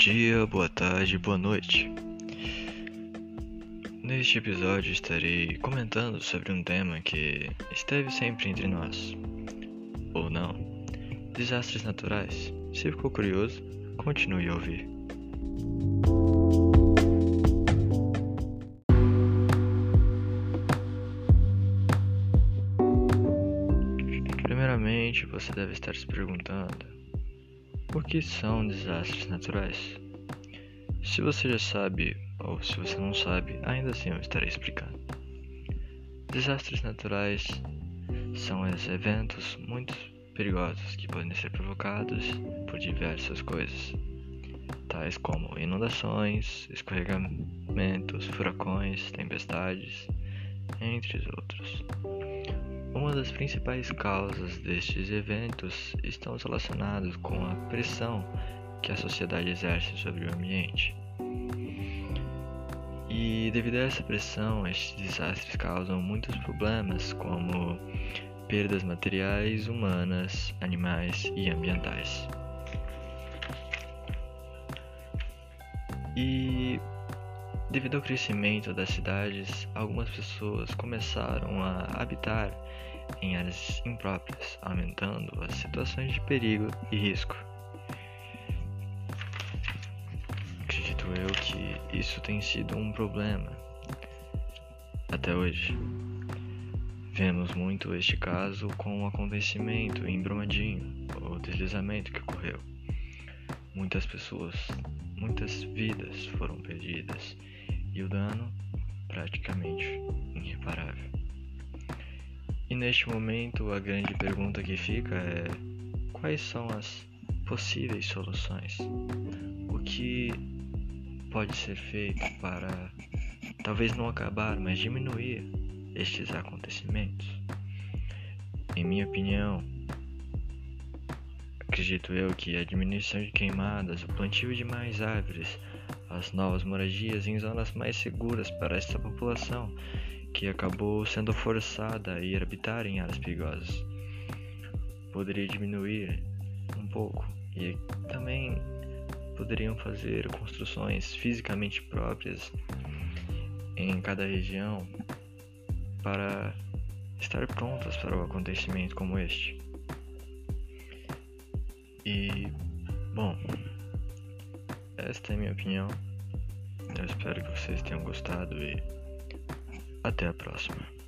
dia, boa tarde, boa noite. Neste episódio estarei comentando sobre um tema que esteve sempre entre nós, ou não: desastres naturais. Se ficou curioso, continue a ouvir. Primeiramente, você deve estar se perguntando o que são desastres naturais? Se você já sabe, ou se você não sabe, ainda assim eu estarei explicando. Desastres naturais são esses eventos muito perigosos que podem ser provocados por diversas coisas, tais como inundações, escorregamentos, furacões, tempestades, entre outros. Uma das principais causas destes eventos estão relacionados com a pressão que a sociedade exerce sobre o ambiente. E devido a essa pressão, estes desastres causam muitos problemas, como perdas materiais, humanas, animais e ambientais. E devido ao crescimento das cidades, algumas pessoas começaram a habitar em áreas impróprias, aumentando as situações de perigo e risco. Acredito eu que isso tem sido um problema até hoje. Vemos muito este caso com o acontecimento em Brumadinho, o deslizamento que ocorreu. Muitas pessoas, muitas vidas foram perdidas e o dano praticamente irreparável. E neste momento a grande pergunta que fica é: quais são as possíveis soluções? O que pode ser feito para talvez não acabar, mas diminuir estes acontecimentos? Em minha opinião, acredito eu que a diminuição de queimadas, o plantio de mais árvores, as novas moradias em zonas mais seguras para esta população que acabou sendo forçada a ir habitar em áreas perigosas. Poderia diminuir um pouco e também poderiam fazer construções fisicamente próprias em cada região para estar prontas para o acontecimento como este. E, bom, esta é a minha opinião. Eu espero que vocês tenham gostado e até a próxima.